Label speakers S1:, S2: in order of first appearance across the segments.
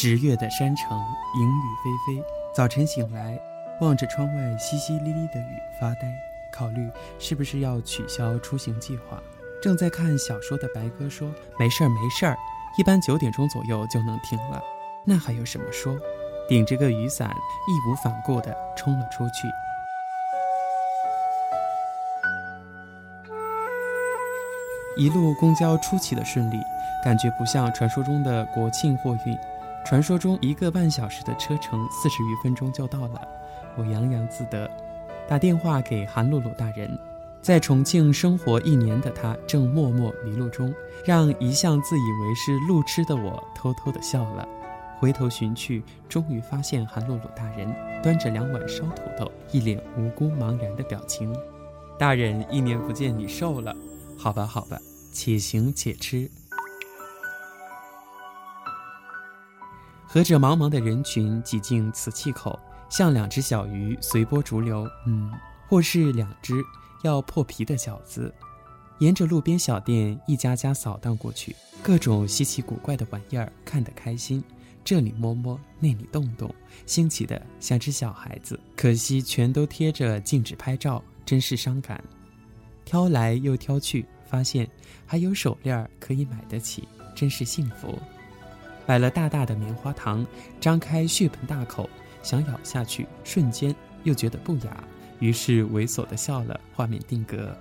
S1: 十月的山城，阴雨霏霏。早晨醒来，望着窗外淅淅沥沥的雨发呆，考虑是不是要取消出行计划。正在看小说的白鸽说：“没事儿，没事儿，一般九点钟左右就能停了。”那还有什么说？顶着个雨伞，义无反顾地冲了出去。一路公交出奇的顺利，感觉不像传说中的国庆货运。传说中一个半小时的车程，四十余分钟就到了。我洋洋自得，打电话给韩露露大人。在重庆生活一年的他正默默迷路中，让一向自以为是路痴的我偷偷的笑了。回头寻去，终于发现韩露露大人端着两碗烧土豆，一脸无辜茫然的表情。大人，一年不见，你瘦了？好吧，好吧，且行且吃。和着茫茫的人群挤进瓷器口，像两只小鱼随波逐流，嗯，或是两只要破皮的饺子。沿着路边小店一家家扫荡过去，各种稀奇古怪的玩意儿看得开心，这里摸摸，那里动动，新奇的像只小孩子。可惜全都贴着禁止拍照，真是伤感。挑来又挑去，发现还有手链可以买得起，真是幸福。买了大大的棉花糖，张开血盆大口想咬下去，瞬间又觉得不雅，于是猥琐的笑了。画面定格。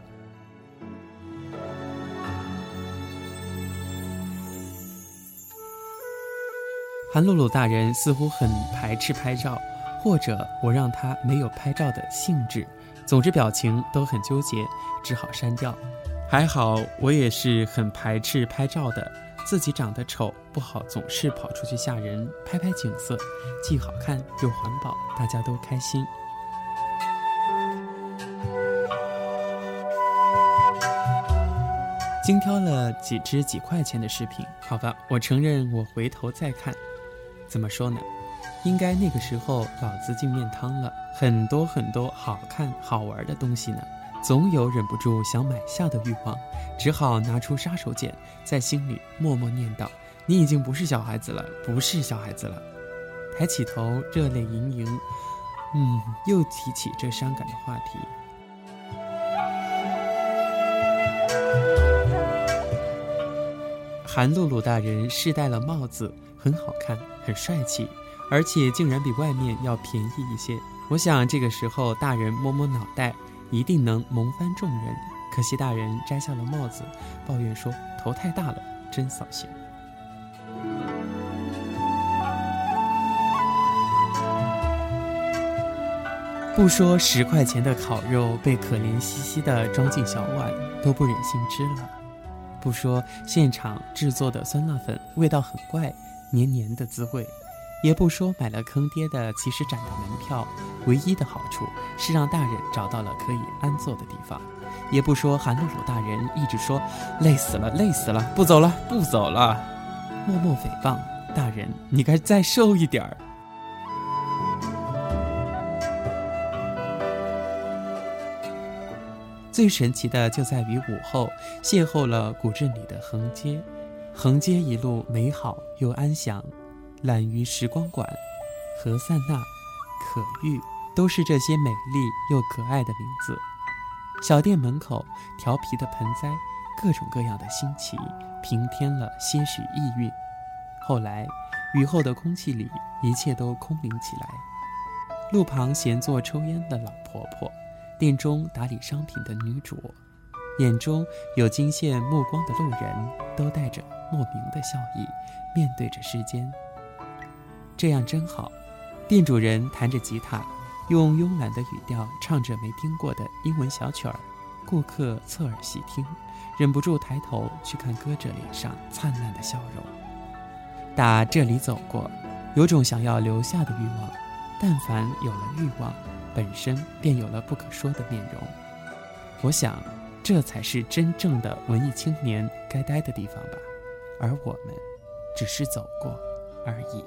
S1: 韩露露大人似乎很排斥拍照，或者我让他没有拍照的兴致，总之表情都很纠结，只好删掉。还好我也是很排斥拍照的。自己长得丑不好，总是跑出去吓人。拍拍景色，既好看又环保，大家都开心。精挑了几只几块钱的饰品，好吧，我承认我回头再看，怎么说呢？应该那个时候老子进面汤了，很多很多好看好玩的东西呢。总有忍不住想买下的欲望，只好拿出杀手锏，在心里默默念道：“你已经不是小孩子了，不是小孩子了。”抬起头，热泪盈盈。嗯，又提起这伤感的话题。韩露露大人试戴了帽子，很好看，很帅气，而且竟然比外面要便宜一些。我想这个时候，大人摸摸脑袋。一定能蒙翻众人，可惜大人摘下了帽子，抱怨说：“头太大了，真扫兴。”不说十块钱的烤肉被可怜兮兮的装进小碗，都不忍心吃了；不说现场制作的酸辣粉味道很怪，黏黏的滋味。也不说买了坑爹的起始展的门票，唯一的好处是让大人找到了可以安坐的地方。也不说韩露露大人一直说累死了，累死了，不走了，不走了，默默诽谤大人，你该再瘦一点儿。最神奇的就在于午后邂逅了古镇里的横街，横街一路美好又安详。懒鱼时光馆、何塞纳、可遇，都是这些美丽又可爱的名字。小店门口调皮的盆栽，各种各样的新奇，平添了些许意蕴。后来，雨后的空气里，一切都空灵起来。路旁闲坐抽烟的老婆婆，店中打理商品的女主，眼中有惊现目光的路人，都带着莫名的笑意，面对着世间。这样真好，店主人弹着吉他，用慵懒的语调唱着没听过的英文小曲儿，顾客侧耳细听，忍不住抬头去看歌者脸上灿烂的笑容。打这里走过，有种想要留下的欲望。但凡有了欲望，本身便有了不可说的面容。我想，这才是真正的文艺青年该待的地方吧。而我们，只是走过而已。